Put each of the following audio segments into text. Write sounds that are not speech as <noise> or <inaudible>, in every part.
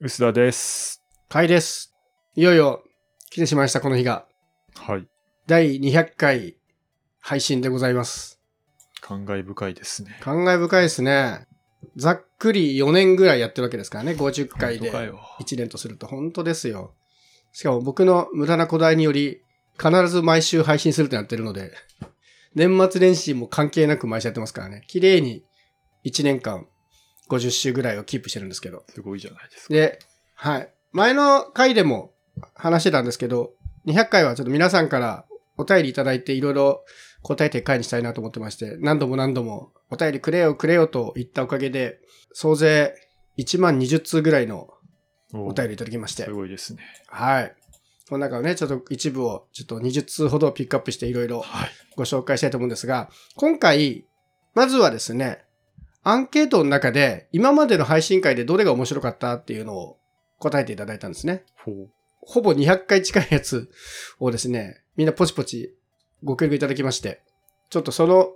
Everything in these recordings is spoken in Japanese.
薄田です。かいです。いよいよ来てしまいました、この日が。はい。第200回配信でございます。感慨深いですね。感慨深いですね。ざっくり4年ぐらいやってるわけですからね、50回で本当かよ1年とすると本当ですよ。しかも僕の無駄なこだわりにより、必ず毎週配信するってなってるので、年末年始も関係なく毎週やってますからね。綺麗に1年間50週ぐらいをキープしてるんですけど。すごいじゃないですか。で、はい。前の回でも話してたんですけど、200回はちょっと皆さんからお便りいただいていろいろ答えて回にしたいなと思ってまして、何度も何度もお便りくれよくれよと言ったおかげで、総勢1万20通ぐらいのおお便りいただきましてす、ごいですね。はい。この中をね、ちょっと一部をちょっと20通ほどピックアップしていろいろはい。ご紹介したいと思うんですが、今回、まずはですね、アンケートの中で今までの配信会でどれが面白かったっていうのを答えていただいたんですね。ほぼ200回近いやつをですね、みんなポチポチご協力いただきまして、ちょっとその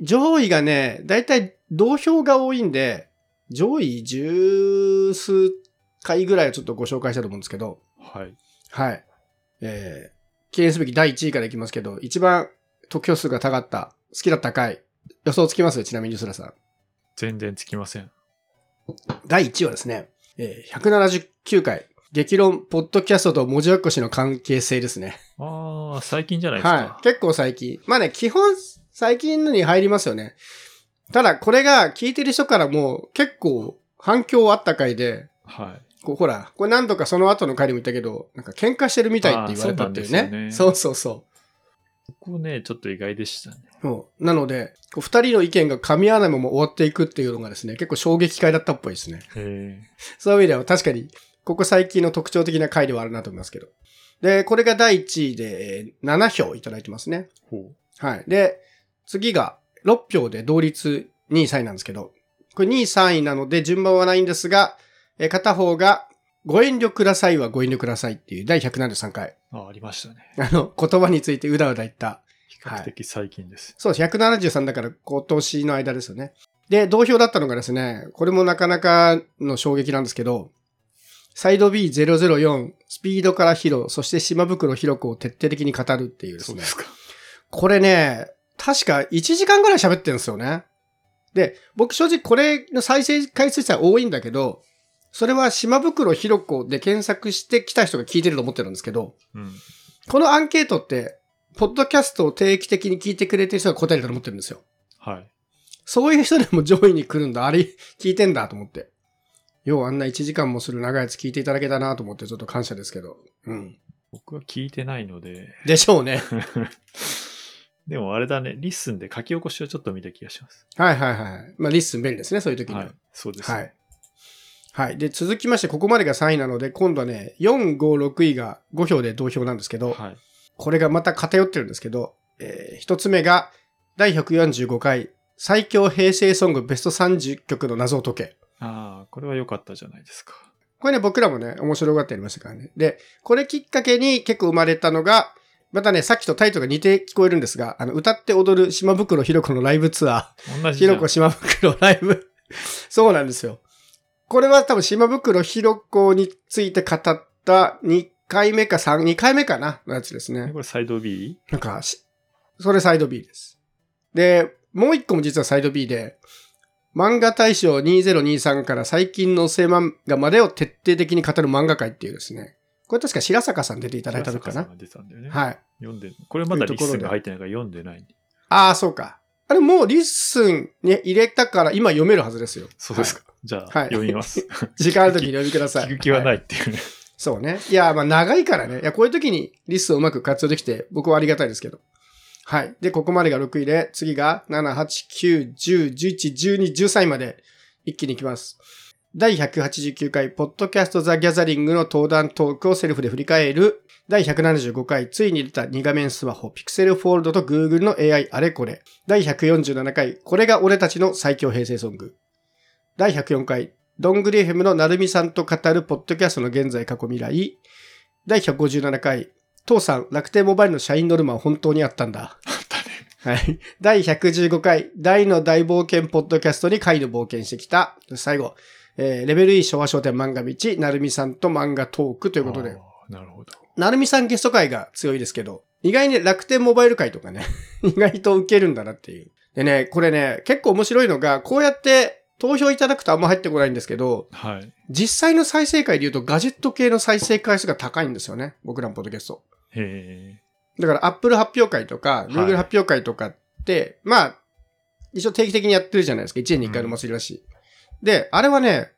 上位がね、だいたい同票が多いんで、上位十数回ぐらいをちょっとご紹介したいと思うんですけど、はい。はい。えー、記念すべき第1位からいきますけど、一番得票数が高かった、好きだった回、予想つきます？ちなみに、ユスラさん。全然つきません。第1位はですね、えー、179回、激論、ポッドキャストと文字起こしの関係性ですね。ああ、最近じゃないですか。はい。結構最近。まあね、基本、最近のに入りますよね。ただ、これが聞いてる人からも結構反響あった回で、はい。こうほら、これ何度かその後の回でも言ったけど、なんか喧嘩してるみたいって言われたっていうね。そうねそうそうそう。ここね、ちょっと意外でしたね。そうなので、こう二人の意見が噛み合わないまま終わっていくっていうのがですね、結構衝撃回だったっぽいですね。へそういう意味では確かに、ここ最近の特徴的な回ではあるなと思いますけど。で、これが第1位でえー7票いただいてますね。え。ほう。はい。で、次が6票で同率2位3位なんですけど、これ2位3位なので順番はないんですが、えー片方がご遠慮くださいはご遠慮くださいっていう第173回。あ、ありましたね。あの、言葉についてうだうだ言った比較的最近です。そうです。173だから今年の間ですよね。で、同票だったのがですね、これもなかなかの衝撃なんですけど、サイド B004、スピードからヒロ、そして島袋ヒロ子を徹底的に語るっていうですねそうで。すか。これね、確か1時間ぐらい喋ってるんですよね。で、僕正直これの再生回数自体多いんだけど、それは島袋ひろ子で検索してきた人が聞いてると思ってるんですけど、うん。このアンケートって、ポッドキャストを定期的に聞いてくれてる人が答えると思ってるんですよ。はい。そういう人でも上位に来るんだ、あれ聞いてんだと思って。ようあんな1時間もする長いやつ聞いていただけたなと思ってちょっと感謝ですけど。うん。僕は聞いてないので。でしょうね。<laughs> でもあれだね、 LISTENで書き起こしをちょっと見た気がします。はいはいはい。まあ LISTEN便利ですね、そういう時には。はい。そうです。はい。はい。で、続きまして、ここまでが3位なので、今度はね、4、5、6位が5票で同票なんですけど、はい。これがまた偏ってるんですけど、えー一つ目が、第145回、最強平成ソングベスト30曲の謎を解け。ああ、これは良かったじゃないですか。これね、僕らもね、面白がってやりましたからね。で、これきっかけに結構生まれたのが、またね、さっきとタイトルが似て聞こえるんですが、あの、歌って踊る島袋ひろ子のライブツアー。同じひろこ島袋ライブ。そうなんですよ。これは多分島袋ひろ子について語った2回目か3、2回目かなのやつですねこ。れサイド B? なんかし、それサイド B です。で、もう一個も実はサイド B で、漫画大賞2023から最近の聖漫画までを徹底的に語る漫画界っていうですね。これ確か白坂さん出ていただいた時かな。白坂さんが出たんだよね。はい。読んで、これまだ LISTENが入ってないから読んでない。ああ、そうか。あれもう LISTENに入れたから今読めるはずですよ。そうですか。じゃあ、はい読みます。<laughs> 時間ある時に読みください。聞く気はない。っていうね。そうね。いや、まあ長いからね。いや、こういう時に LISTENをうまく活用できて、僕はありがたいですけど。はい。で、ここまでが6位で、次が7、8、9、10、11、12、13位まで一気に行きます。第189回、ポッドキャストザ・ギャザリングの登壇トークをセルフで振り返る。第175回、ついに出た2画面スマホ、ピクセルフォールドと Google の AI あれこれ。第147回、これが俺たちの最強平成ソング。第104回、どんぐり FM のなるみさんと語るポッドキャストの現在過去未来。第157回、父さん、楽天モバイルの社員ノルマは本当にあったんだ。はい。第115回、大の大冒険ポッドキャストに回の冒険してきた。最後、えーレベル E 昭和商店漫画道、なるみさんと漫画トークということで、なるほど。なるみさんゲスト会が強いですけど、意外に楽天モバイル会とかね、<laughs> 意外と受けるんだなっていう。でね、これね、結構面白いのが、こうやって投票いただくとあんま入ってこないんですけど、はい。実際の再生回で言うとガジェット系の再生回数が高いんですよね。僕らのポッドキャスト。へえ。だから Apple 発表会とか、い Google 発表会とかって、まあ、一応定期的にやってるじゃないですか。1年に1回のお祭りらしい。で、あれはね、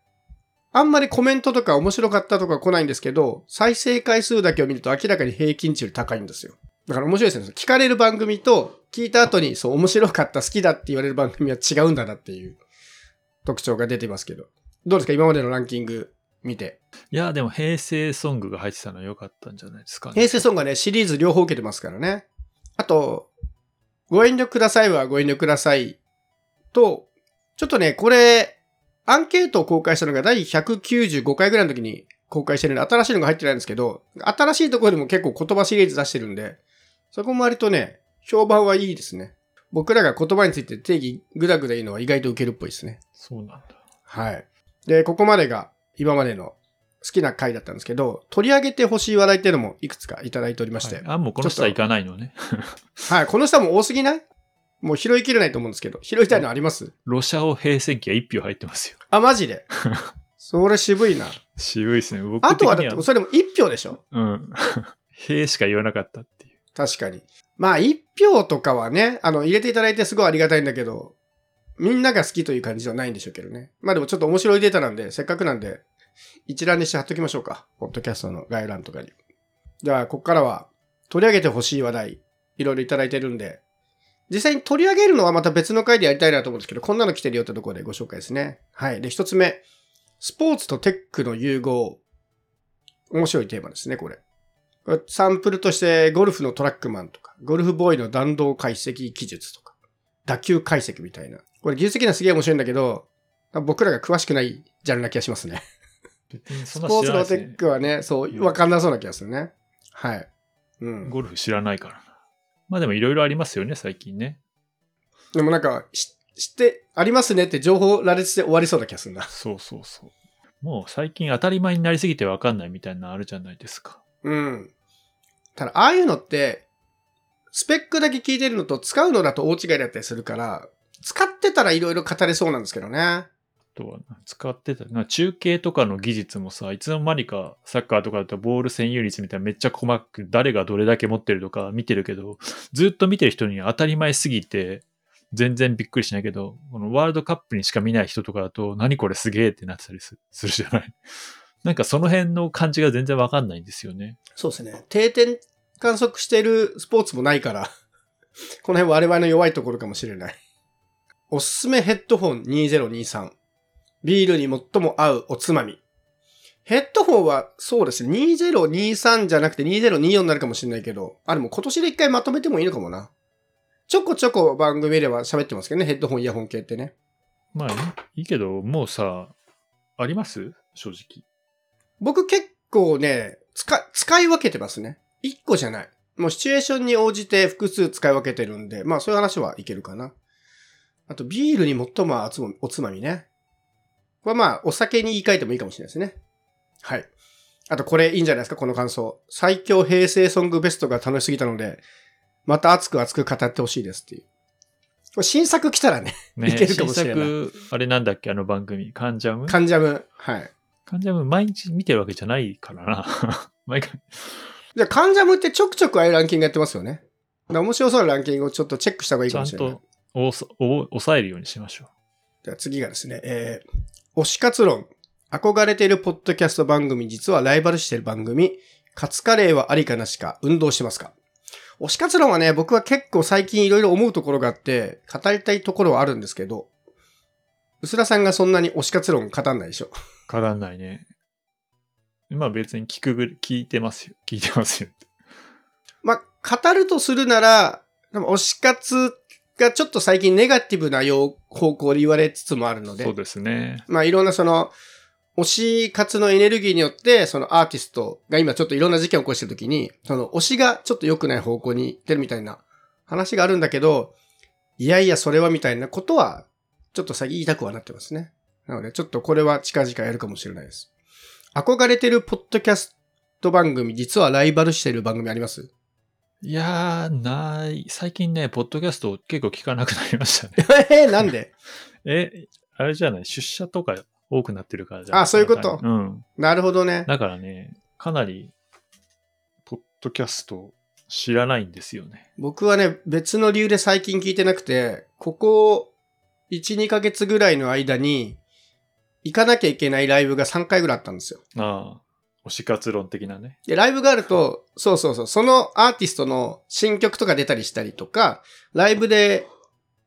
あんまりコメントとか面白かったとか来ないんですけど、再生回数だけを見ると明らかに平均値より高いんですよ。だから面白いですね。聞かれる番組と、聞いた後に、そう、面白かった、好きだって言われる番組は違うんだなっていう特徴が出てますけど。どうですか？今までのランキング見て。いや、でも平成ソングが入ってたのは良かったんじゃないですかね。平成ソングはね、シリーズ両方受けてますからね。あと、ご遠慮くださいはご遠慮くださいと、ちょっとね、これ、アンケートを公開したのが第195回ぐらいの時に公開してるんで、新しいのが入ってないんですけど、新しいところでも結構言葉シリーズ出してるんで、そこも割とね、評判はいいですね。僕らが言葉について定義ぐだぐだ言うのは意外と受けるっぽいですね。そうなんだ。はい。で、ここまでが今までの好きな回だったんですけど、取り上げてほしい話題っていうのもいくつかいただいておりまして。はいあ、もうこの人は行かないのね。はい、この下も多すぎない？もう拾いきれないと思うんですけど、拾いたいのあります？ロシアオ平戦記は1票入ってますよ。あ、マジで？<laughs> それ渋いな。渋いですね。僕あとはだって、それでも1票でしょ？うん。<laughs> 平しか言わなかったっていう。確かに。まあ、1票とかはね、あの、入れていただいてすごいありがたいんだけど、みんなが好きという感じではないんでしょうけどね。まあでもちょっと面白いデータなんで、せっかくなんで、一覧にして貼っときましょうか。ポッドキャストの概要欄とかに。じゃあ、ここからは、取り上げてほしい話題、いろいろいただいてるんで、実際に取り上げるのはまた別の回でやりたいなと思うんですけど、こんなの来てるよってところでご紹介ですね。はい。で、一つ目。スポーツとテックの融合。面白いテーマですね、これ。これサンプルとして、ゴルフのトラックマンとか、ゴルフボーイの弾道解析技術とか、打球解析みたいな。これ技術的にはすげえ面白いんだけど、僕らが詳しくないジャンルな気がしますね。スポーツのテックはね、そう、わかんなそうな気がするね。はい。うん。ゴルフ知らないからな。まあでもいろいろありますよね、最近ね。でもなんか、し知って、ありますねって情報羅列で終わりそうな気がするな。そうそうそう。もう最近当たり前になりすぎてわかんないみたいなのあるじゃないですか。うん。ただ、ああいうのって、スペックだけ聞いてるのと使うのだと大違いだったりするから、使ってたらいろいろ語れそうなんですけどね。とは使ってた。な中継とかの技術もさ、いつの間にかサッカーとかだとボール占有率みたいなめっちゃ細かく誰がどれだけ持ってるとか見てるけど、ずっと見てる人に当たり前すぎて、全然びっくりしないけど、このワールドカップにしか見ない人とかだと、何これすげえってなってたりするじゃない。<laughs> なんかその辺の感じが全然わかんないんですよね。そうですね。定点観測してるスポーツもないから、この辺我々の弱いところかもしれない。おすすめヘッドホン2023。ビールに最も合うおつまみ。ヘッドホンはそうですね。2023じゃなくて2024になるかもしれないけど、あ、でも今年で一回まとめてもいいのかもな。ちょこちょこ番組では喋ってますけどね。ヘッドホン、イヤホン系ってね。まあいいけど、もうさ、あります？正直。僕結構ね、使、使い分けてますね。一個じゃない。もうシチュエーションに応じて複数使い分けてるんで、まあそういう話はいけるかな。あと、ビールに最もおつまみね。これはまあ、お酒に言い換えてもいいかもしれないですね。はい。あと、これいいんじゃないですか、この感想。最強平成ソングベストが楽しすぎたので、また熱く熱く語ってほしいですっていう。これ新作来たらね、ねいけるかもしれない新作、あれなんだっけあの番組。カンジャム？カンジャム？はい。カンジャム毎日見てるわけじゃないからな。<laughs> 毎回。じゃあ、カンジャムってちょくちょくああいうランキングやってますよね。面白そうなランキングをちょっとチェックした方がいいちゃんかもしれない。とおさお抑えるようにしましょじゃあ次がですね、えー、推し活論。憧れているポッドキャスト番組、実はライバルしている番組、カツカレーはありかなしか、運動してますか推し活論はね、僕は結構最近いろいろ思うところがあって、語りたいところはあるんですけど、薄田さんがそんなに推し活論語んないでしょ。う。変わんないね。まあ別に聞くぐ、聞いてますよ。聞いてますよ。まあ、語るとするなら、でも推し活がちょっと最近ネガティブな方向で言われつつもあるので、そうですね。まあいろんなその、推し活のエネルギーによって、そのアーティストが今ちょっといろんな事件を起こしてるときに、その推しがちょっと良くない方向に行ってるみたいな話があるんだけど、いやいやそれはみたいなことは、ちょっと最近言いたくはなってますね。なので、ちょっとこれは近々やるかもしれないです。憧れてるポッドキャスト番組、実はライバルしてる番組あります？いやー、ない。最近ね、ポッドキャスト結構聞かなくなりましたね。<laughs> えー、なんで？<laughs> え、あれじゃない？出社とか多くなってるからじゃあそういうこと？うん。なるほどね。だからね、かなり、ポッドキャスト知らないんですよね。僕はね、別の理由で最近聞いてなくて、ここ1、2ヶ月ぐらいの間に、行かなきゃいけないライブが3回ぐらいあったんですよ。ああ、推し活論的なね。で、ライブがあると、そうそうそう、そのアーティストの新曲とか出たりしたりとか、ライブで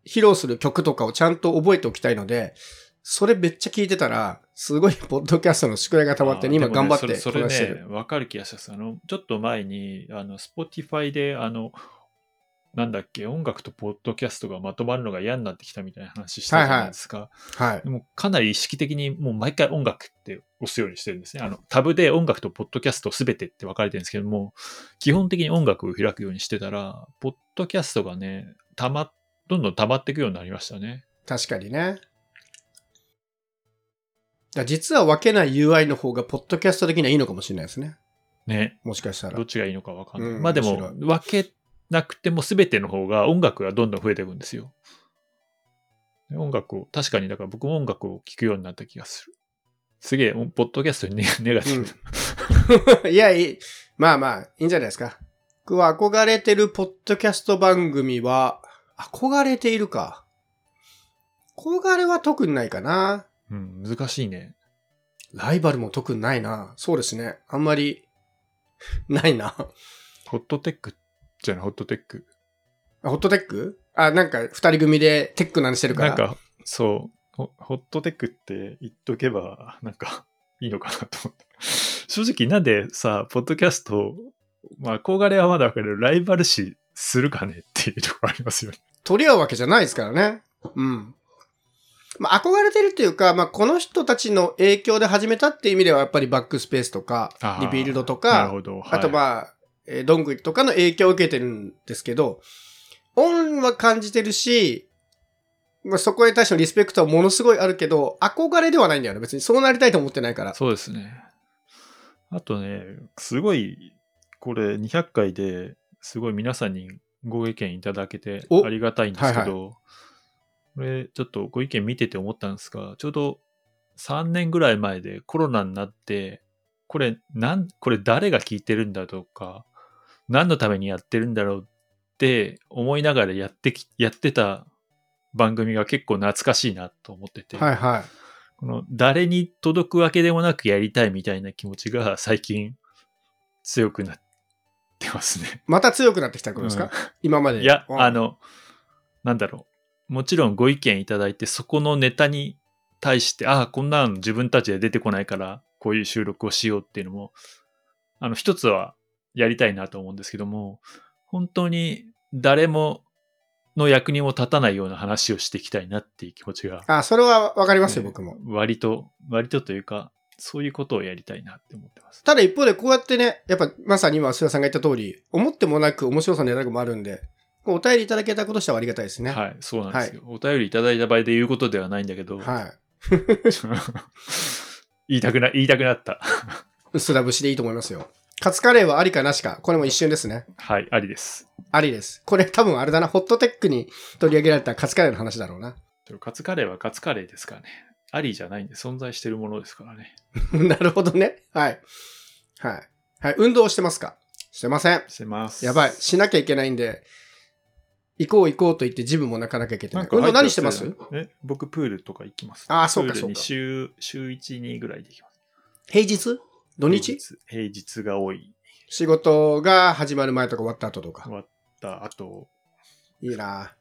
披露する曲とかをちゃんと覚えておきたいので、それめっちゃ聞いてたら、すごいポッドキャストの宿題が溜まって、あー今頑張ってそれそれこなしてる。ね、わかる気がします。あの、ちょっと前に、あの、Spotify で、あの、なんだっけ、音楽とポッドキャストがまとまるのが嫌になってきたみたいな話したじゃないですか。はい。でもかなり意識的にもう毎回音楽って押すようにしてるんですね。あの、タブで音楽とポッドキャストすべてって分かれてるんですけども、基本的に音楽を開くようにしてたら、ポッドキャストがね、たま、どんどん溜まっていくようになりましたね。確かにね。だ実は分けない UI の方が、ポッドキャスト的にはいいのかもしれないですね。ね。もしかしたらどっ。ちがいいのか分かんない。うんまあで面も、分けなくてもすべての方が音楽がどんどん増えていくんですよ。で音楽を、確かにだから僕も音楽を聴くようになった気がする。すげえ、ポッドキャストにネ <laughs> ネガティブ。<laughs> いや、いい。まあまあ、いいんじゃないですか。僕は憧れてるポッドキャスト番組は、憧れているか。憧れは特にないかな。うん、難しいね。ライバルも特にないな。そうですね。あんまり、ないな。ホットテックじゃない、ホットテック。あホットテック？あ、なんか二人組でテックなんしてるから。なんか、そうホ、ホットテックって言っとけば、なんか、<laughs> いいのかなと思って。正直なんでさ、ポッドキャスト、まあ、憧れはまだわかるライバル視するかねっていうところありますよね。取り合うわけじゃないですからね。うん。まあ、憧れてるっていうか、まあ、この人たちの影響で始めたっていう意味では、やっぱりバックスペースとかリビルドとか、ほど。あとあ、まあ、えーどんぐりとかの影響を受けてるんですけど、恩は感じてるし、まあ、そこに対してのリスペクトはものすごいあるけど、憧れではないんだよね。別にそうなりたいと思ってないから。そうですね。あとね、すごい、これ200回ですごい皆さんにご意見いただけておありがたいんですけはいど、これちょっとご意見見てて思ったんですが、ちょうど3年ぐらい前でコロナになって、これなん、これ誰が聞いてるんだとか、何のためにやってるんだろうって思いながらやってき、やってた番組が結構懐かしいなと思ってて、はいはい。この誰に届くわけでもなくやりたいみたいな気持ちが最近強くなってますね。また強くなってきたことですか、うん今まで。いや、うんあ、の、なんだろう。もちろんご意見いただいて、そこのネタに対して、ああ、こんなの自分たちで出てこないから、こういう収録をしようっていうのも、あの、一つはやりたいなと思うんですけども、本当に誰もの役にも立たないような話をしていきたいなっていう気持ちがあ、それはわかりますよ、ね僕も。割と、割とというか、そういうことをやりたいなって思ってます。ただ一方でこうやってね、やっぱまさに今、須田さんが言った通り、思ってもなく面白さのネタもあるんで、お便りいただけたこととしてはありがたいですね。はい。はい、そうなんですよ。お便りいただいた場合で言うことではないんだけど、<laughs> 言いたくな、言いたくなった。<laughs> 薄ら節でいいと思いますよ。カツカレーはありかなしか。これも一瞬ですね。はい、ありです。ありです。これ多分あれだな、ホットテックに取り上げられたカツカレーの話だろうな。カツカレーはカツカレーですからね。ありじゃないんで存在してるものですからね。<laughs> なるほどね。はい。はい。はい。運動してますか？してません。してます。やばい。しなきゃいけないんで、行こう行こうと言ってジムも泣かなきゃいけない。運動何してます？え、僕プールとか行きます。あーそうかそうか週、週1、2ぐらいで行きます。平日？土日？平日が多い。仕事が始まる前とか終わった後とか終。わった後、いいな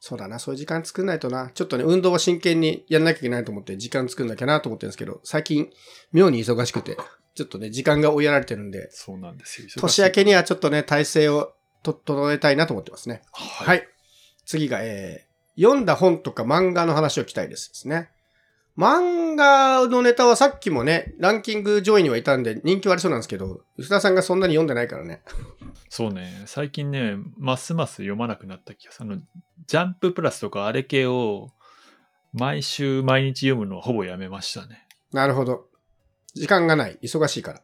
そうだな、そういう時間作んないとな。ちょっとね、運動は真剣にやらなきゃいけないと思って、時間作んなきゃなと思ってるんですけど、最近、妙に忙しくて、ちょっとね、時間が追いやられてるんで、そうなんですよ。年明けには、はちょっとね、体制をと整えたいなと思ってますね。は。はいい。次が、えー、読んだ本とか漫画の話を聞きたいですですね。漫画のネタはさっきもね、ランキング上位にはいたんで人気はありそうなんですけど、吉田さんがそんなに読んでないからね。そうね、最近ね、ますます読まなくなった気がする。あの、ジャンププラスとかあれ系を毎週毎日読むのはほぼやめましたね。なるほど。時間がない。忙しいから。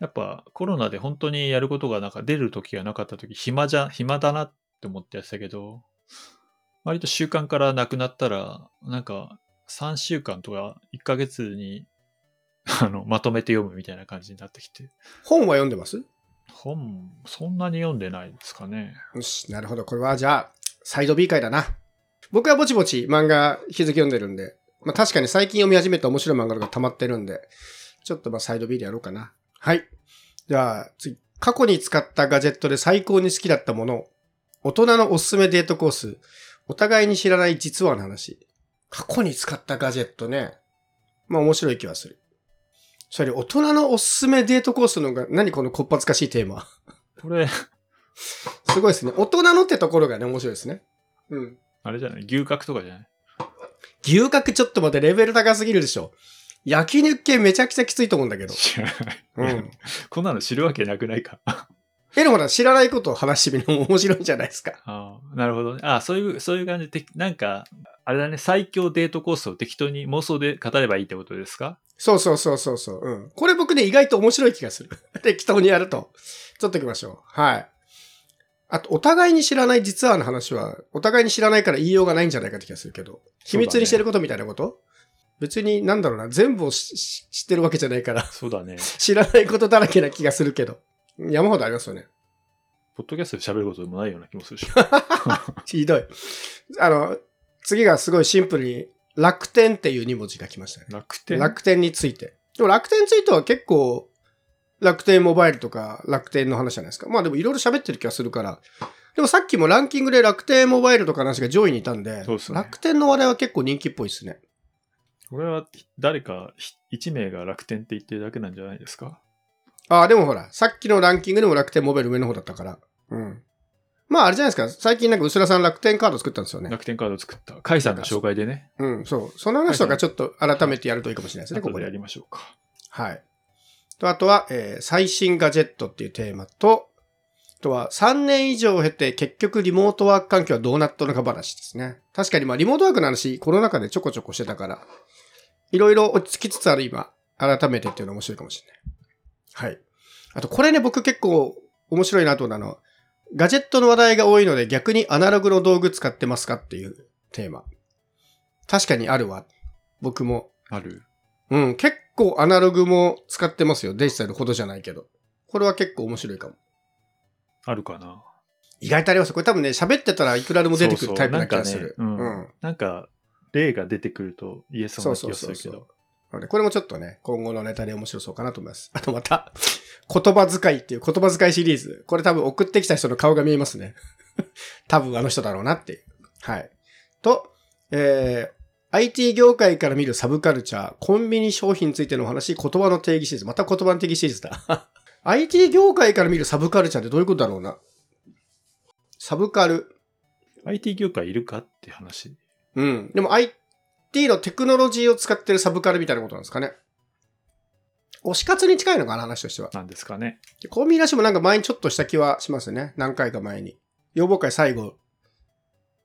やっぱコロナで本当にやることがなんか出る時がなかった時、暇じゃ、暇だなって思ってやってたけど、割と習慣からなくなったら、なんか3週間とか1ヶ月に <laughs> あのまとめて読むみたいな感じになってきて、本は読んでます？本、そんなに読んでないですかね。よし、なるほど。これはじゃあ、サイド B 回だな。僕はぼちぼち漫画引き続き読んでるんで、まあ確かに最近読み始めた面白い漫画が溜まってるんで、ちょっとまあサイド B でやろうかな。はい。じゃあ次。過去に使ったガジェットで最高に好きだったもの。大人のおすすめデートコース。お互いに知らない実話の話。過去に使ったガジェットね。まあ面白い気はする。それ大人のおすすめデートコースのが、何このこっぱずかしいテーマ？これ、すごいですね。大人のってところがね、面白いですね。うん。あれじゃない？牛角とかじゃない？牛角ちょっと待って、レベル高すぎるでしょ。焼肉系めちゃくちゃきついと思うんだけど。うん。<laughs> こんなの知るわけなくないか？あえ、でもほら、知らないことを話してみるのも面白いんじゃないですか。あ、なるほどね。ああ、そういう、そういう感じで、なんか、あれだね、最強デートコースを適当に妄想で語ればいいってことですか？そうそうそうそうそう。うん。これ僕ね、意外と面白い気がする。<laughs> 適当にやると。ちょっと行きましょう。はい。あと、お互いに知らない実話の話は、お互いに知らないから言いようがないんじゃないかって気がするけど。秘密にしてることみたいなこと、別に、なんだろうな、全部を知ってるわけじゃないから、そうだね。<laughs> 知らないことだらけな気がするけど。山ほどありますよね。ポッドキャストで喋ることでもないような気もするし。<laughs> ひどい。あの、次がすごいシンプルに、楽天っていう2文字が来ましたね。楽天？楽天について。でも楽天については結構、楽天モバイルとか楽天の話じゃないですか。まあでもいろいろ喋ってる気がするから。でもさっきもランキングで楽天モバイルとかの話が上位にいたんで、そうっすね楽天の話題は結構人気っぽいですね。これは誰か1名が楽天って言ってるだけなんじゃないですか？ああ、でもほら、さっきのランキングでも楽天モバイル上の方だったから。うん。まああれじゃないですか。最近なんか薄田さん楽天カード作ったんですよね。楽天カードを作った。甲斐さんの紹介でね。うん、そう。その話とかちょっと改めてやるといいかもしれないですね、ここでや。りましょうか。はい。と、あとは、えー最新ガジェットっていうテーマと、あとは3年以上を経て結局リモートワーク環境はどうなったのか話ですね。確かにまあリモートワークの話、コロナ禍でちょこちょこしてたから、いろいろ落ち着きつつある今、改めてっていうの面白いかもしれない。はい。あとこれね、僕結構面白いなと思うのはガジェットの話題が多いので逆にアナログの道具使ってますかっていうテーマ。確かにあるわ。僕もある。うん、結構アナログも使ってますよ。デジタルほどじゃないけど。これは結構面白いかも。あるかな。意外とあります。これ多分ね、喋ってたらいくらでも出てくるタイプな気がする。そうそうなんかねうん。なんか、例が出てくると言えそうな気がするけそうそうそうど。なのでこれもちょっとね、今後のネタで面白そうかなと思います。<laughs> あとまた、言葉遣いっていう言葉遣いシリーズ。これ多分送ってきた人の顔が見えますね。<laughs> 多分あの人だろうなっていう。はい。と、えー、IT 業界から見るサブカルチャー、コンビニ商品についてのお話、言葉の定義シリーズ。また言葉の定義シリーズだ。<laughs> IT 業界から見るサブカルチャーってどういうことだろうな？サブカル。IT 業界いるかって話。うん。でも IT のテクノロジーを使ってるサブカルみたいなことなんですかね。推し活に近いのかな、話としては。なんですかね。コンビニラッシュもなんか前にちょっとした気はしますね。何回か前に。要望会最後。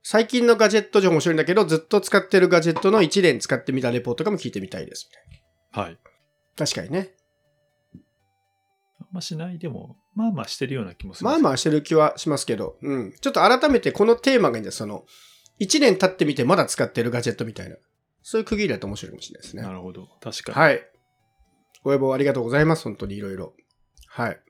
最近のガジェット情報面白いんだけど、ずっと使ってるガジェットの1年使ってみたレポートとかも聞いてみたいです。はい。確かにね。あんましない。でも、まあまあしてるような気もする。まあまあしてる気はしますけど、うん。ちょっと改めてこのテーマがいいんです。その、1年経ってみてまだ使ってるガジェットみたいな。そういう区切りだと面白いかもしれないですね。なるほど。確かに。はい。ご要望ありがとうございます。本当にいろいろ。はい。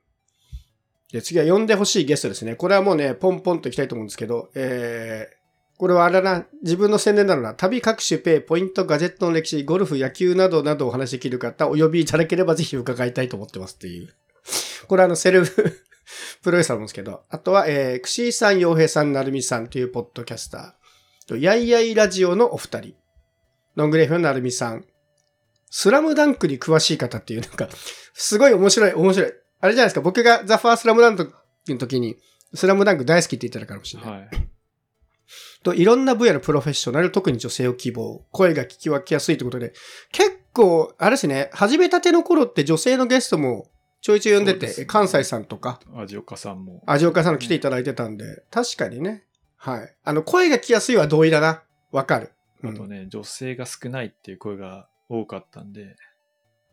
で、次は呼んでほしいゲストですね。これはもうね、ポンポンといきたいと思うんですけど、えー、これはあれだな、自分の宣伝だろうな、旅各種ペイ、ポイント、ガジェットの歴史、ゴルフ、野球などなどお話しできる方、お呼びいただければぜひ伺いたいと思ってますっていう。<laughs> これはあの、セルフ <laughs> プロレスラーなんですけど、あとは、えー、くしーさん、洋平さん、なるみさんというポッドキャスター、とやいやいラジオのお二人、ロングレーフのなるみさん、スラムダンクに詳しい方っていう、なんか、すごい面白い、面白い。あれじゃないですか、僕がザ・ファースラムダンクの時に、スラムダンク大好きって言ってたからかもしれない。はい。と、いろんな分野のプロフェッショナル、特に女性を希望、声が聞き分けやすいということで、結構、あれですね、始めたての頃って女性のゲストもちょいちょい呼んでて、ですね関西さんとか、味岡さんも。味岡さんも来ていただいてたんで、確かにね。はい。あの、声が聞きやすいは同意だな。わかる。うんあとね、女性が少ないっていう声が多かったんで、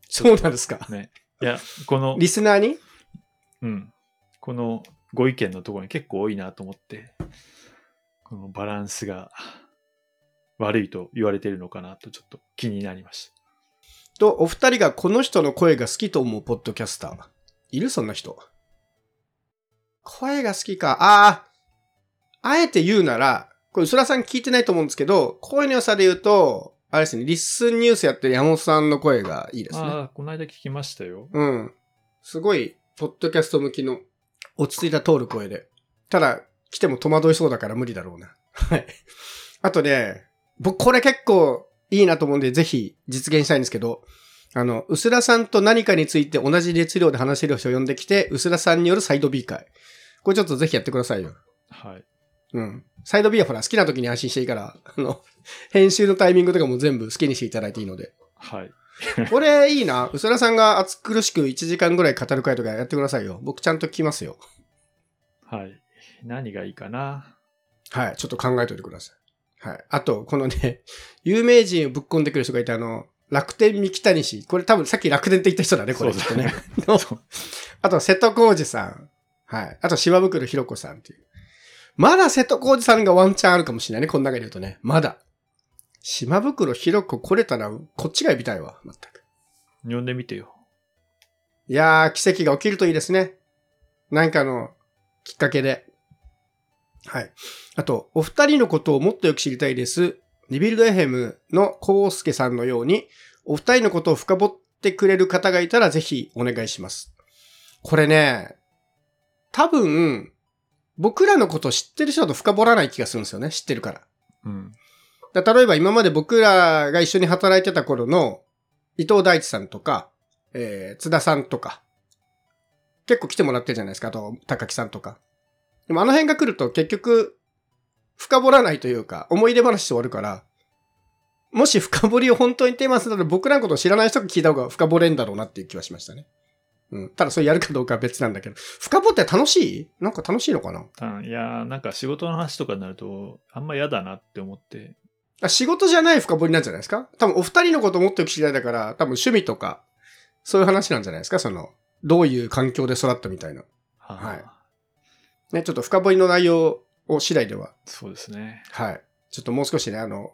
そうなんですか？ね。いや、この、リスナーに？うん。このご意見のところに結構多いなと思って、このバランスが悪いと言われてるのかなとちょっと気になりましと、お二人がこの人の声が好きと思うポッドキャスター。いる？そんな人。声が好きか。ああ。あえて言うなら、これ、うすらさん聞いてないと思うんですけど、声の良さで言うと、あれですね、リッスンニュースやってる山本さんの声がいいでた。すね。ああ、この間聞きましたよ。うん。すごい、ポッドキャスト向きの落ち着いた通る声で。ただ、来ても戸惑いそうだから無理だろうな。<laughs> はい。あとね、僕これ結構いいなと思うんで、ぜひ実現したいんですけど、あの、うすらさんと何かについて同じ熱量で話せる人を呼んできて、うすらさんによるサイド B 会。これちょっとぜひやってくださいよ。はい。うん。サイド B はほら好きな時に安心していいから、あの、編集のタイミングとかも全部好きにしていただいていいので。はい。<laughs> これいいな。うすらさんが暑苦しく1時間ぐらい語る会とかやってくださいよ。僕ちゃんと聞きますよ。はい。何がいいかな？はい。ちょっと考えておいてください。はい。あと、このね、<laughs> 有名人をぶっ込んでくる人がいて、あの、楽天三木谷氏。これ多分さっき楽天って言った人だね、これきっとね。の <laughs> あと、瀬戸康史さん。はい。あと、島袋ひろ子さんっていう。まだ瀬戸康史さんがワンチャンあるかもしれないね、この中で言うとね。まだ。島袋ひろ子来れたら、こっちが呼びたいわ、全く。呼んでみてよ。いやー、奇跡が起きるといいですね。何かのきっかけで。はい。あと、お二人のことをもっとよく知りたいです。リビルドエヘムのコウスケさんのように、お二人のことを深掘ってくれる方がいたらぜひお願いします。これね、多分、僕らのこと知ってる人だと深掘らない気がするんですよね。知ってるから。うん。だ例えば今まで僕らが一緒に働いてた頃の伊藤大地さんとか、えー、津田さんとか、結構来てもらってるじゃないですか。あと、高木さんとか。でもあの辺が来ると結局、深掘らないというか、思い出話して終わるから、もし深掘りを本当にテーマにするなら僕らのことを知らない人が聞いた方が深掘れんだろうなっていう気はしましたね。うん。ただそれやるかどうかは別なんだけど。深掘って楽しい？なんか楽しいのかな？たいやー、なんか仕事の話とかになると、あんま嫌だなって思って。あ仕事じゃない深掘りなんじゃないですか？多分お二人のことをもっとよく知りたいだから、多分趣味とか、そういう話なんじゃないですか？その、どういう環境で育ったみたいな。ははいね、ちょっと深掘りの内容を次第では、そうですね。はい。ちょっともう少しね、あの、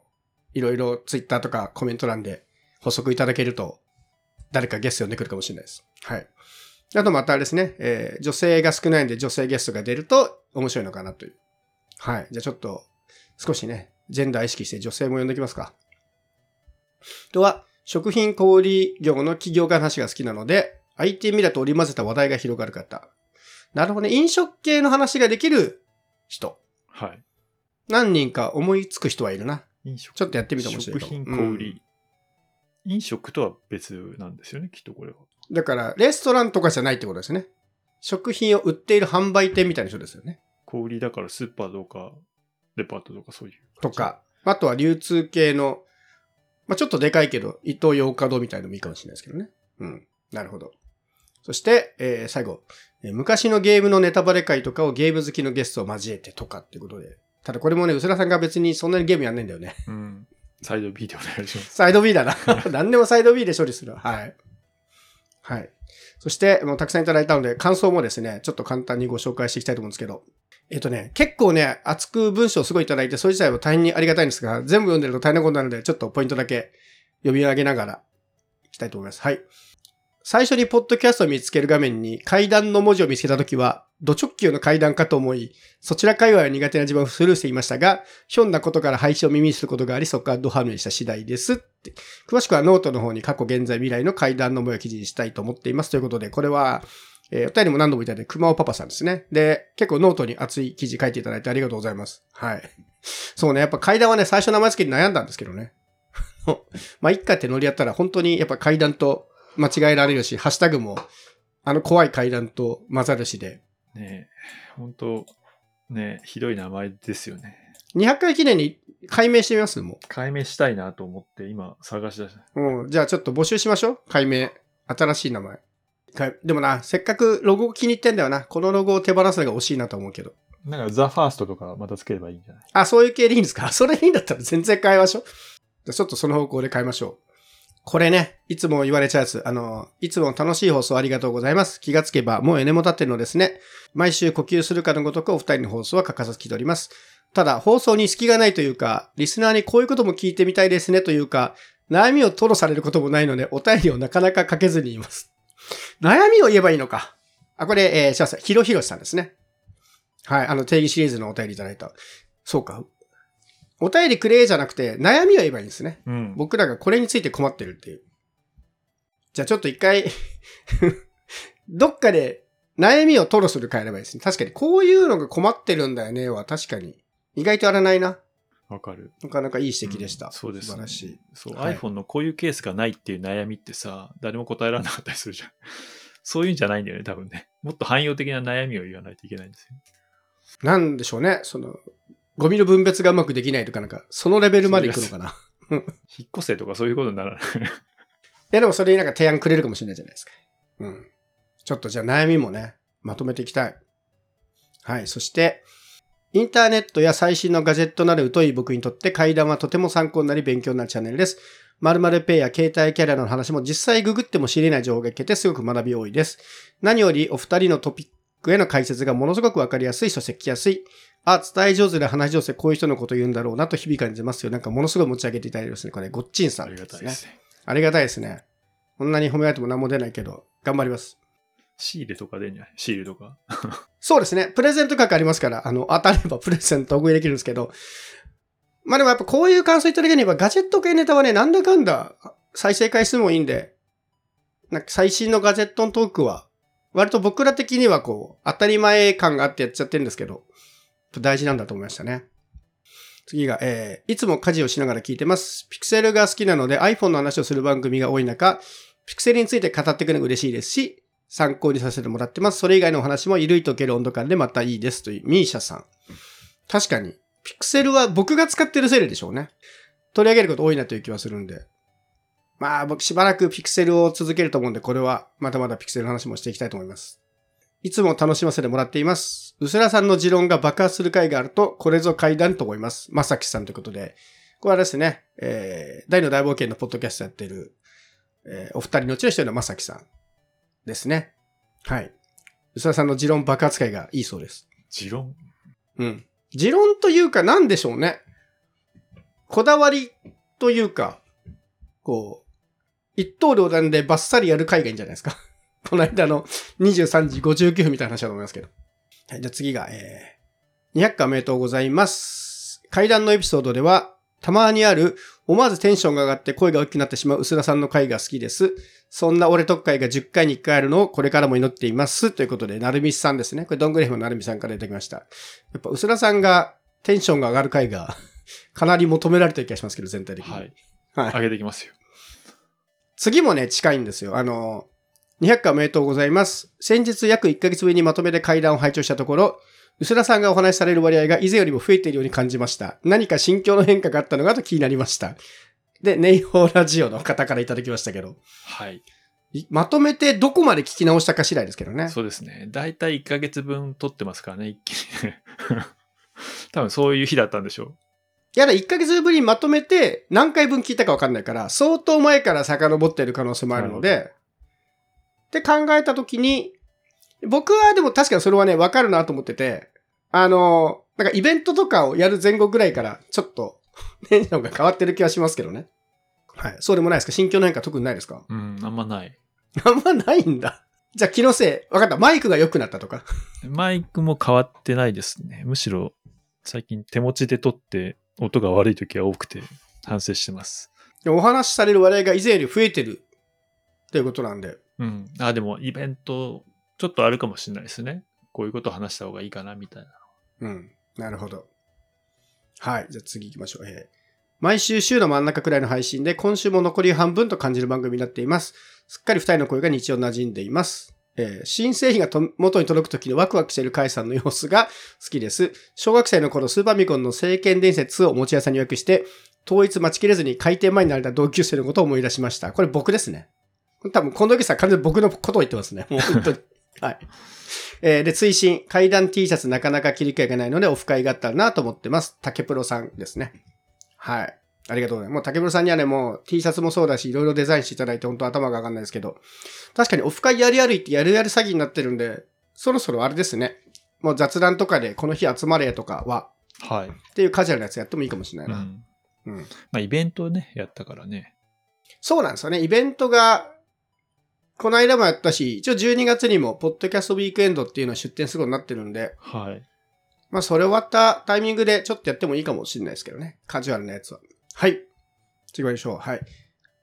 いろいろツイッターとかコメント欄で補足いただけると、誰かゲスト呼んでくるかもしれないです。はい。あとまたあれですね、えー女性が少ないんで女性ゲストが出ると面白いのかなという。はい。じゃあちょっと、少しね、ジェンダー意識して女性も呼んできますか。あとは、食品小売業の企業家の話が好きなので、IT ミラと織り交ぜた話題が広がる方。なるほどね。飲食系の話ができる人。はい。何人か思いつく人はいるな。飲食。ちょっとやってみて面白い食品小売り、飲食とは別なんですよね、きっとこれは。だから、レストランとかじゃないってことですね。食品を売っている販売店みたいな人ですよね。小売りだからスーパーとか、デパートとかそういう。と。か、あとは流通系の、まあ、ちょっとでかいけど、伊東洋華堂みたいのもいいかもしれないですけどね。うん。なるほど。そして、えー最後、えー昔のゲームのネタバレ会とかをゲーム好きのゲストを交えてとかってことで。ただこれもね、うすらさんが別にそんなにゲームやんないんだよね。うん。サイド B でお願いします。サイド B だな。<laughs> 何でもサイド B で処理する。はい。はい。そして、もうたくさんいただいたので、感想もですね、ちょっと簡単にご紹介していきたいと思うんですけど。えっとね、結構ね、熱く文章をすごいいただいて、それ自体は大変にありがたいんですが、全部読んでると大変なことになるので、ちょっとポイントだけ読み上げながらいきたいと思います。はい。最初にポッドキャストを見つける画面に階段の文字を見つけたときは、ド直球の階段かと思い、そちら界隈は苦手な自分をスルーしていましたが、ひょんなことから配信を耳にすることがあり、そこからドハムにした次第ですって。詳しくはノートの方に過去、現在、未来の階段の模様を記事にしたいと思っています。ということで、これは、えーお便りも何度もいただいて、熊尾パパさんですね。で、結構ノートに熱い記事書いていただいてありがとうございます。はい。そうね、やっぱ階段はね、最初名前付けに悩んだんですけどね。<laughs> ま、一回ってノリやったら本当にやっぱ階段と間違えられるし、ハッシュタグも、あの怖い怪談と混ざるしで。ねえ、本当ねひどい名前ですよね。200回記念に解明してみます？も解明したいなと思って今探し出した。う。うん。じゃあちょっと募集しましょう。解明。新しい名前。かでもな、せっかくロゴを気に入ってんだよな。このロゴを手放すのが惜しいなと思うけど。なんか、ザ・ファーストとかまたつければいいんじゃない？あ、そういう系でいいんですか？それいいんだったら全然変えましょう。じゃあちょっとその方向で変えましょう。これね、いつも言われちゃうやつ。あの、いつも楽しい放送ありがとうございます。気がつけばもうエネも立ってるのですね。毎週呼吸するかのごとくお二人の放送は欠かさず聞いております。ただ、放送に隙がないというか、リスナーにこういうことも聞いてみたいですねというか、悩みを吐露されることもないので、お便りをなかなか書けずにいます。悩みを言えばいいのか。あ、これ、えー、します。ひろひろしさんですね。はい、あの、定義シリーズのお便りいただいた。そうか。お便りくれじゃなくて、悩みを言えばいいんですね。うん。僕らがこれについて困ってるっていう。じゃあちょっと一回、<laughs> どっかで悩みを吐露する会やればいいですね。確かに、こういうのが困ってるんだよねは確かに、意外とやらないな。わかる。なかなかいい指摘でした。うんそうです、ね。素晴らしい。そう、はい iPhone のこういうケースがないっていう悩みってさ、誰も答えられなかったりするじゃん。<laughs> そういうんじゃないんだよね、多分ね。もっと汎用的な悩みを言わないといけないんですよ。なんでしょうね。その、ゴミの分別がうまくできないとかなんか、そのレベルまで行くのかな。<laughs> 引っ越せとかそういうことにならない。いやでもそれになんか提案くれるかもしれないじゃないですか。うん。ちょっとじゃあ悩みもね、まとめていきたい。はい。そして、インターネットや最新のガジェットなど疎い僕にとって階段はとても参考になり勉強になるチャンネルです。〇〇ペイや携帯キャリアの話も実際ググっても知れない情報が聞けてすごく学び多いです。何よりお二人のトピックへの解説がものすごくわかりやすい、そして聞きやすい。あ、伝え上手で話し上手でこういう人のこと言うんだろうなと日々感じますよ。なんかものすごい持ち上げていただいてますね。これ、ごっちんさんありがたいですね。ありがたいですね。こんなに褒められても何も出ないけど、頑張ります。シールとか出んじゃない？シールとか？<laughs> そうですね。プレゼント額ありますから、あの、当たればプレゼントお送りできるんですけど。まあでもやっぱこういう感想いただければ、ガジェット系ネタはね、なんだかんだ、再生回数もいいんで、なんか最新のガジェットのトークは、割と僕ら的にはこう、当たり前感があってやっちゃってるんですけど、大事なんだと思いましたね。次が、えー、いつも家事をしながら聞いてます。ピクセルが好きなので iPhone の話をする番組が多い中、ピクセルについて語ってくれるの嬉しいですし、参考にさせてもらってます。それ以外のお話もゆるいとける温度感でまたいいですという、ミーシャさん。確かに、ピクセルは僕が使ってるセルでしょうね。取り上げること多いなという気はするんで。まあ僕しばらくピクセルを続けると思うんで、これはまだまだピクセルの話もしていきたいと思います。いつも楽しませてもらっています。うすらさんの持論が爆発する回があると、これぞ階段と思います。まさきさんということで。これはですね、えー、大の大冒険のポッドキャストやっている、えーお二人のうちの一人のまさきさんですね。はい。うすらさんの持論爆発会がいいそうです。持論？うん。持論というか何でしょうね。こだわりというか、こう、一刀両断でバッサリやる回がいいんじゃないですか。この間の23時59分みたいな話だと思いますけど。はい、じゃあ次が、えー、200回おめでとうございます。階段のエピソードでは、たまにある、思わずテンションが上がって声が大きくなってしまう薄田さんの回が好きです。そんな俺特会が10回に1回あるのをこれからも祈っています。ということで、なるみさんですね。これ、どんぐりふのなるみさんからいただきました。やっぱ、薄田さんがテンションが上がる回が、<laughs> かなり求められてる気がしますけど、全体的に。はい。はい。上げていきますよ。次もね、近いんですよ。あの、200回おめでとうございます。先日約1ヶ月ぶりにまとめて階段を拝聴したところ、薄田さんがお話しされる割合が以前よりも増えているように感じました。何か心境の変化があったのかと気になりました。で、ネイホーラジオの方からいただきましたけど、はい。いまとめてどこまで聞き直したか次第ですけどね。そうですね。だいたい1ヶ月分撮ってますからね、一気に。<laughs> 多分そういう日だったんでしょう。いやだ、1ヶ月ぶりにまとめて何回分聞いたかわかんないから、相当前から遡っている可能性もあるので、って考えたときに、僕はでも確かにそれはね、わかるなと思ってて、あの、なんかイベントとかをやる前後ぐらいから、ちょっと、<laughs> テンションが変わってる気はしますけどね。はい。そうでもないですか？心境の変化特にないですか？うん、あんまない。あんまないんだ。じゃあ気のせい、わかった。マイクが良くなったとか。マイクも変わってないですね。むしろ最近手持ちで撮って音が悪い時が多くて反省してます。でお話しされる話題が以前より増えてるっていうことなんで。うん。あ、でもイベントちょっとあるかもしれないですね。こういうことを話した方がいいかなみたいな。うん。なるほど。はい。じゃあ次行きましょう。えー毎週週の真ん中くらいの配信で、今週も残り半分と感じる番組になっています。すっかり二人の声が日常馴染んでいます。えー新製品がと元に届く時のワクワクしているカイさんの様子が <laughs> 好きです。小学生の頃、スーパーミコンの聖剣伝説を持ち屋さんに予約して、統一待ちきれずに開店前になれた同級生のことを思い出しました。これ僕ですね。多分、近藤家さん完全に僕のことを言ってますね。<laughs> もう本当に。はい。えーで、追伸、階段 T シャツなかなか切り替えがないので、オフ会があったらなと思ってます。竹プロさんですね。はい。ありがとうございます。もう竹プロさんにはね、もう T シャツもそうだし、いろいろデザインしていただいて、本当頭が上がんないですけど、確かにオフ会やり歩いてやるやる詐欺になってるんで、そろそろあれですね。もう雑談とかでこの日集まれとかは、はい。っていうカジュアルなやつやってもいいかもしれないな。うん。うんまあ、イベントね、やったからね。そうなんですよね。イベントが、この間もやったし、一応12月にも、ポッドキャストウィークエンドっていうのを出展することになってるんで、はい。まあ、それ終わったタイミングでちょっとやってもいいかもしれないですけどね。カジュアルなやつは。はい。次行きましょう。はい。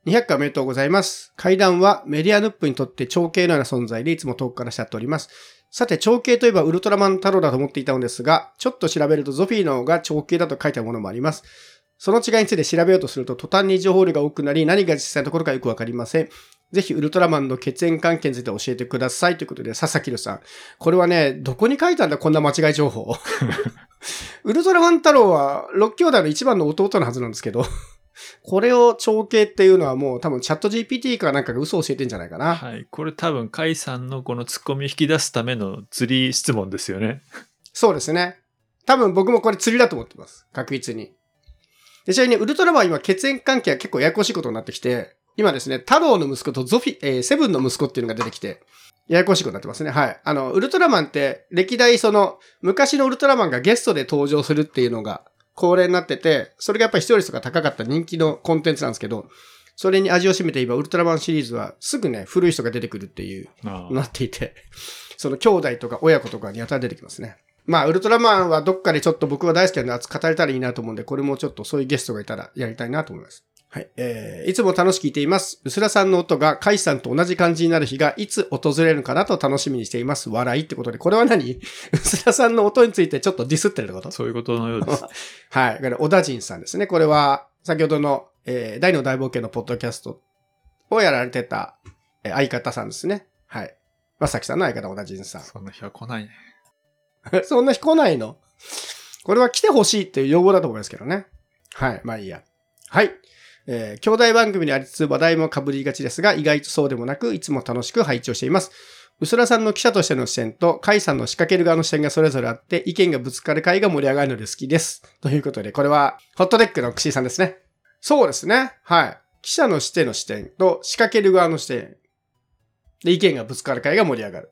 200回おめでとうございます。階段はメディアヌップにとって長兄のような存在でいつも遠くから慕っております。さて、長兄といえばウルトラマン太郎だと思っていたのですが、ちょっと調べるとゾフィーの方が長兄だと書いてあるものもあります。その違いについて調べようとすると途端に情報量が多くなり、何が実際のところかよくわかりません。ぜひウルトラマンの血縁関係について教えてくださいということで、佐々木さん。これはね、どこに書いたんだ、こんな間違い情報。<laughs> ウルトラマン太郎は6兄弟の一番の弟のはずなんですけど、<laughs> これを長兄っていうのはもう多分チャット GPT かなんかが嘘を教えてんじゃないかな。はい。これ多分、カイさんのこのツッコミを引き出すための釣り質問ですよね。そうですね。多分僕もこれ釣りだと思ってます。確実に。で、ちなみにウルトラマンは今血縁関係は結構ややこしいことになってきて、今ですね、太郎の息子とゾフィ、えーセブンの息子っていうのが出てきて、ややこしいことになってますね。はい。あの、ウルトラマンって歴代その、昔のウルトラマンがゲストで登場するっていうのが恒例になってて、それがやっぱり視聴率が高かった人気のコンテンツなんですけど、それに味を占めて今、ウルトラマンシリーズはすぐね、古い人が出てくるっていうなっていて、その兄弟とか親子とかにやたら出てきますね。まあ、ウルトラマンはどっかでちょっと僕は大好きなので語れたらいいなと思うんで、これもちょっとそういうゲストがいたらやりたいなと思います。はい。えー、いつも楽しく聞いています。うすらさんの音がカイさんと同じ感じになる日がいつ訪れるのかなと楽しみにしています。笑いってことで、これは何？うすらさんの音についてちょっとディスってるってこと？そういうことのようです。<laughs> はい。これ、小田人さんですね。これは、先ほどの、えー、大の大冒険のポッドキャストをやられてた、えー相方さんですね。はい。まさきさんの相方、小田人さん。そんな日は来ないね。<laughs> そんな日来ないの？これは来てほしいっていう要望だと思いますけどね。はい。まあいいや。はい。えー兄弟番組にありつつ話題も被りがちですが、意外とそうでもなく、いつも楽しく配置をしています。うすらさんの記者としての視点と、カイさんの仕掛ける側の視点がそれぞれあって、意見がぶつかる回が盛り上がるので好きです。ということで、これは、ホットデックのクシーさんですね。そうですね。はい。記者の視点の視点と、仕掛ける側の視点。で、意見がぶつかる回が盛り上がる。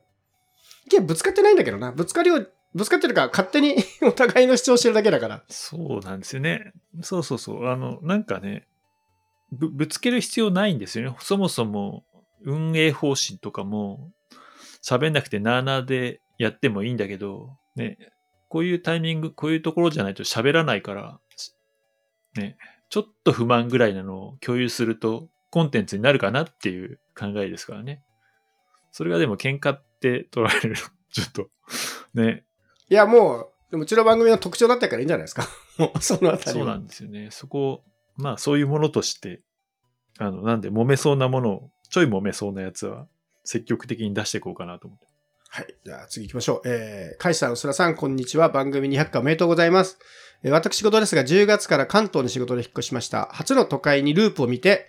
意見ぶつかってないんだけどな。ぶつかりを、ぶつかってるから勝手に <laughs> お互いの主張してるだけだから。そうなんですよね。そうそうそう。あの、なんかね、ぶぶつける必要ないんですよね。そもそも運営方針とかも喋んなくてなーなーでやってもいいんだけど、ね、こういうタイミング、こういうところじゃないと喋らないから、ね、ちょっと不満ぐらいなのを共有するとコンテンツになるかなっていう考えですからね。それがでも喧嘩って取られる。<laughs> ちょっと、ね、いや、もう、でもうちの番組の特徴だったからいいんじゃないですか。<laughs> もう、そのあたりは。そうなんですよね。そこ、まあそういうものとして、あの、なんで揉めそうなものを、ちょい揉めそうなやつは、積極的に出していこうかなと思って。はい。じゃあ次行きましょう。えー、カイさん、うすらさん、こんにちは。番組200回おめでとうございます。えー私事ですが、10月から関東に仕事で引っ越しました。初の都会にループを見て、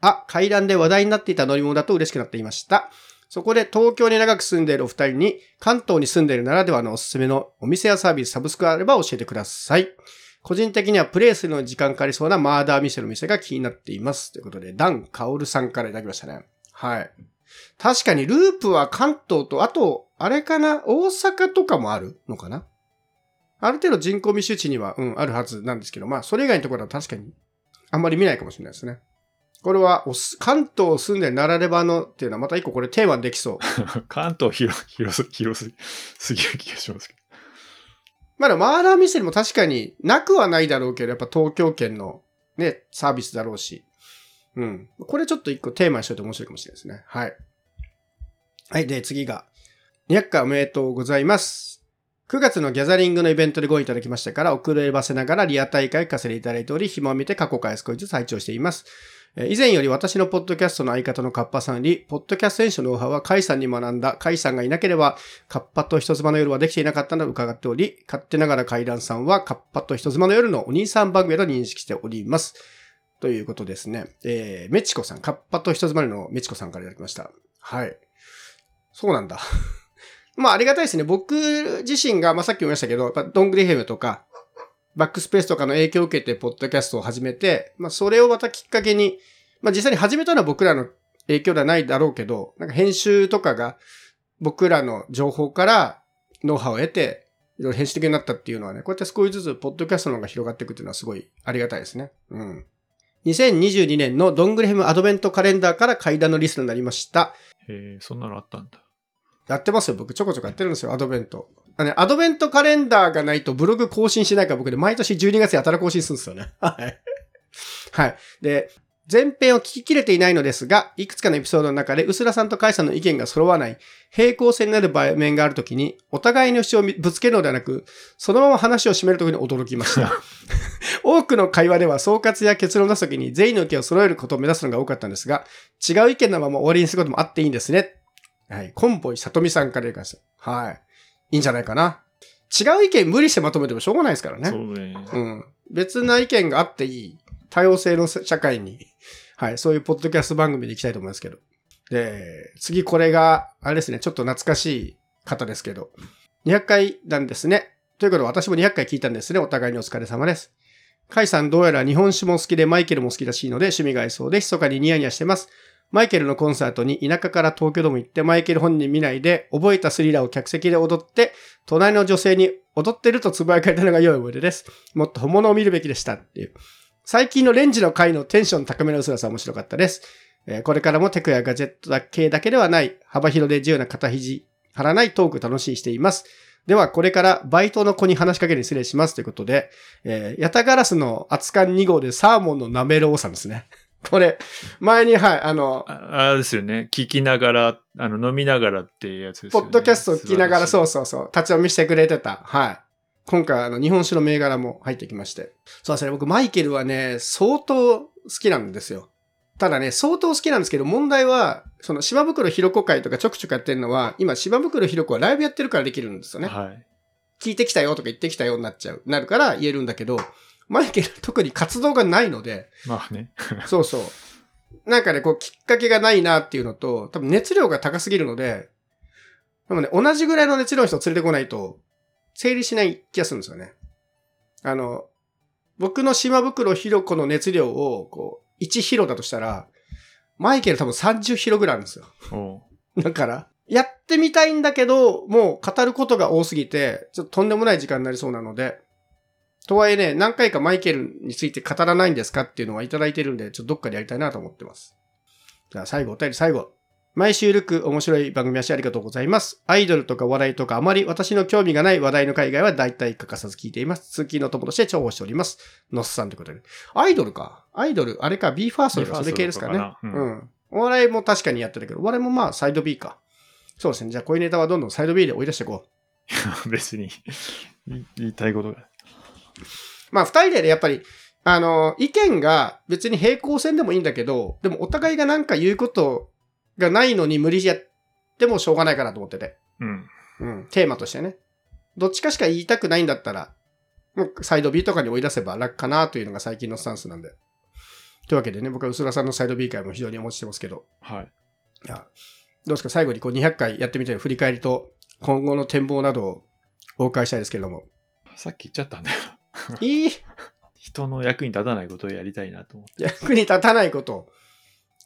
あ、階段で話題になっていた乗り物だと嬉しくなっていました。そこで東京に長く住んでいるお二人に、関東に住んでいるならではのおすすめのお店やサービス、サブスクがあれば教えてください。個人的にはプレイするのに時間かかりそうなマーダー店の店が気になっています。ということで、ダン・カオルさんからいただきましたね。はい。確かにループは関東と、あと、あれかな？大阪とかもあるのかな？ある程度人口密集地には、うん、あるはずなんですけど、まあ、それ以外のところは確かに、あんまり見ないかもしれないですね。これは、関東住んでならればのっていうのは、また一個これテーマできそう。<laughs> 関東広、広す、広す、すぎる気がしますけど。まだマーラーミステリーも確かになくはないだろうけど、やっぱ東京圏のね、サービスだろうし。うん。これちょっと一個テーマにしといて面白いかもしれないですね。はい。はい。で、次が、200回おめでとうございます。9月のギャザリングのイベントでご覧いただきましたから、遅ればせながらリア大会をかせていただいており、暇を見て過去回少しずつ拝聴しています。以前より私のポッドキャストの相方のカッパさんより、ポッドキャスト選手のノウハウはカイさんに学んだ、カイさんがいなければ、カッパと人妻の夜はできていなかったのと伺っており、勝手ながら階段さんはカッパと人妻の夜のお兄さん番組だと認識しております。ということですね。えー、メチコさん、カッパと人妻のメチコさんからいただきました。はい。そうなんだ。まあありがたいですね。僕自身が、まあさっきも言いましたけど、ドングリヘムとか、バックスペースとかの影響を受けて、ポッドキャストを始めて、まあそれをまたきっかけに、まあ実際に始めたのは僕らの影響ではないだろうけど、なんか編集とかが僕らの情報からノウハウを得て、いろいろ編集的になったっていうのはね、こうやって少しずつポッドキャストの方が広がっていくっていうのはすごいありがたいですね。うん。2022年のドングレヘムアドベントカレンダーから階段のリストになりました。へえ、そんなのあったんだ。やってますよ。僕ちょこちょこやってるんですよ、アドベント。あね、アドベントカレンダーがないとブログ更新しないから僕で毎年12月やたら更新するんですよね。<laughs> はい。はい。で、前編を聞き切れていないのですが、いくつかのエピソードの中で、薄田さんとカイさんの意見が揃わない、平行線になる場面があるときに、お互いの主張をぶつけるのではなく、そのまま話を締めるときに驚きました。<laughs> 多くの会話では総括や結論を出すときに全員の意見を揃えることを目指すのが多かったんですが、違う意見のまま終わりにすることもあっていいんですね。はい。コンボイさとみさんからいかす。はい。いいんじゃないかな。違う意見無理してまとめてもしょうがないですからね。そうね。うん。別な意見があっていい。多様性の社会に。はい。そういうポッドキャスト番組でいきたいと思いますけど。で、次これが、あれですね、ちょっと懐かしい方ですけど。200回なんですね。ということで私も200回聞いたんですね。お互いにお疲れ様です。カイさんどうやら日本酒も好きでマイケルも好きらしいので趣味が合いそうで密かにニヤニヤしてます。マイケルのコンサートに田舎から東京ドーム行ってマイケル本人見ないで覚えたスリラーを客席で踊って隣の女性に踊ってるとつぶやかれたのが良い思い出です。もっと本物を見るべきでしたっていう。最近のレンジの回のテンション高めの薄らさ面白かったです。えこれからもテクやガジェットだ系だけではない幅広で自由な肩肘張らないトーク楽しみにしています。では、これからバイトの子に話しかけるに失礼しますということで、えーヤタガラスの熱燗2号でサーモンのなめろうさんですね。<laughs> これ、前に、はい、あの、ああれですよね。聞きながら、あの、飲みながらっていうやつですよね。ポッドキャストを聞きながら、そうそうそう、立ち読みしてくれてた。はい。今回、あの、日本酒の銘柄も入ってきまして。そうですね、僕、マイケルはね、相当好きなんですよ。ただね、相当好きなんですけど、問題は、その、島袋ひろ子会とかちょくちょくやってるのは、今、島袋ひろ子はライブやってるからできるんですよね。はい。聞いてきたよとか言ってきたよになっちゃう。なるから言えるんだけど、マイケル特に活動がないので、まあね。そうそう。なんかね、こう、きっかけがないなっていうのと、多分熱量が高すぎるので、でもね、同じぐらいの熱量の人を連れてこないと、整理しない気がするんですよね。あの、僕の島袋ひろ子の熱量を、こう、1ヒロだとしたら、マイケル多分30ヒロぐらいあるんですよ。だから、やってみたいんだけど、もう語ることが多すぎて、ちょっととんでもない時間になりそうなので、とはいえね、何回かマイケルについて語らないんですかっていうのはいただいてるんで、ちょっとどっかでやりたいなと思ってます。じゃあ最後、お便り最後。毎週ルク面白い番組足ありがとうございます。アイドルとか話題とかあまり私の興味がない話題の海外は大体欠かさず聞いています。通勤の友として重宝しております。ノッスさんということで。アイドルか。アイドル、あれか、b ファーストとかそれ系ですかね。かかなうん。お笑いも確かにやってたけど、お笑いもまあサイド B か。そうですね。じゃあこういうネタはどんどんサイド B で追い出していこう。<laughs> 別に言いたいことが。まあ二人でね、やっぱり、あの、意見が別に平行線でもいいんだけど、でもお互いがなんか言うことがないのに無理やってもしょうがないかなと思ってて。うん。うん。テーマとしてね。どっちかしか言いたくないんだったら、もうサイド B とかに追い出せば楽かなというのが最近のスタンスなんで。というわけでね、僕は薄田さんのサイド B 会も非常にお持ちしてますけど。はい。いや、どうですか？最後にこう200回やってみて振り返りと今後の展望などをお伺いしたいですけれども。さっき言っちゃったんだよ。<laughs> いい人の役に立たないことをやりたいなと思って。役に立たないこと。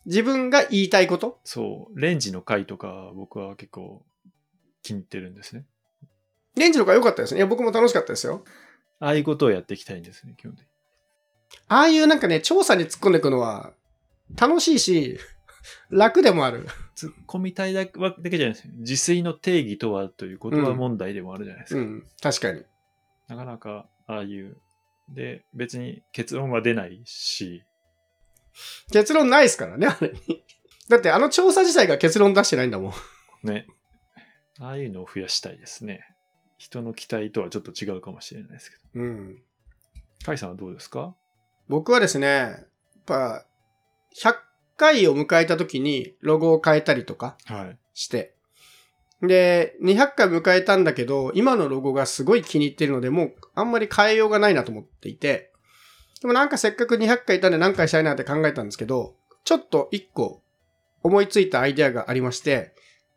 自分が言いたいこと？そう。レンジの回とか僕は結構気に入ってるんですね。レンジの方が良かったですね。いや、僕も楽しかったですよ。ああいうことをやっていきたいんですね、基本的に。ああいうなんかね、調査に突っ込んでいくのは楽しいし、楽でもある。突っ込みたいだけだけじゃないですよ。自炊の定義とはという言葉問題でもあるじゃないですか。うん、確かに。なかなかああいう。で、別に結論は出ないし、結論ないですからね、あれに。だってあの調査自体が結論出してないんだもん。ね。ああいうのを増やしたいですね。人の期待とはちょっと違うかもしれないですけど。うん。カイさんはどうですか？僕はですね、やっぱ、100回を迎えた時にロゴを変えたりとかはい。で、200回迎えたんだけど、今のロゴがすごい気に入ってるので、もうあんまり変えようがないなと思っていて、でもなんかせっかく200回いたんで何回したいなって考えたんですけど、ちょっと1個思いついたアイデアがありまして、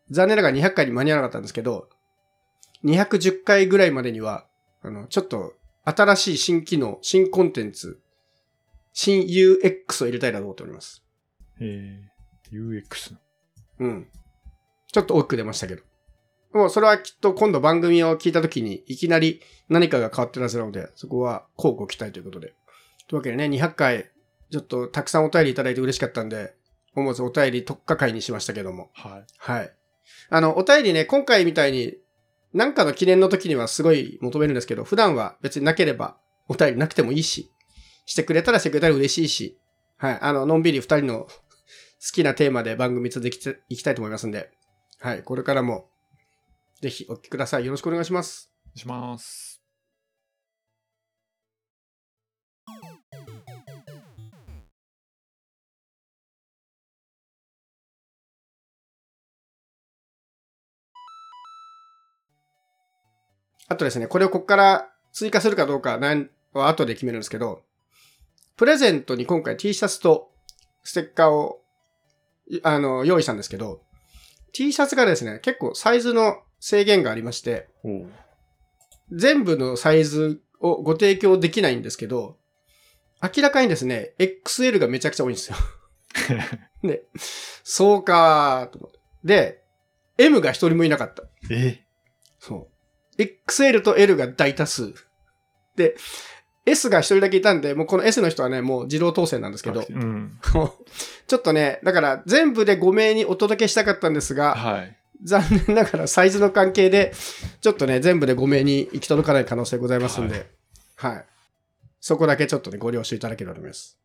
残念ながら200回に間に合わなかったんですけど、210回ぐらいまでには、あの、ちょっと新しい新機能、新コンテンツ、新 UX を入れたいなと思っております。えー、UX。うん。ちょっと大きく出ましたけど。もうそれはきっと今度番組を聞いた時にいきなり何かが変わってるはずなので、そこは交互期待ということで。というわけでね、200回、ちょっとたくさんお便りいただいて嬉しかったんで、思わずお便り特化会にしましたけども。はい。はい。あの、お便りね、今回みたいに、なんかの記念の時にはすごい求めるんですけど、普段は別になければ、お便りなくてもいいし、してくれたらしてくれたら嬉しいし、はい。あの、のんびり二人の好きなテーマで番組続けていきたいと思いますんで、はい。これからも、ぜひお聞きください。よろしくお願いします。お願いします。あとですね、これをここから追加するかどうかなんは後で決めるんですけど、プレゼントに今回 T シャツとステッカーを、いあの、用意したんですけど、T シャツがですね、結構サイズの制限がありまして、全部のサイズをご提供できないんですけど、明らかにですね、XL がめちゃくちゃ多いんですよ。<laughs> で、そうかーと思って。で、M が一人もいなかった。え？そう。XL と L が大多数。で、S が一人だけいたんで、もうこの S の人はね、もう自動当選なんですけど、うん。<laughs> ちょっとね、だから全部で5名にお届けしたかったんですが、はい。残念ながらサイズの関係で、ちょっとね、全部で5名に行き届かない可能性ございますんで、はい。そこだけちょっとね、ご了承いただければと思います。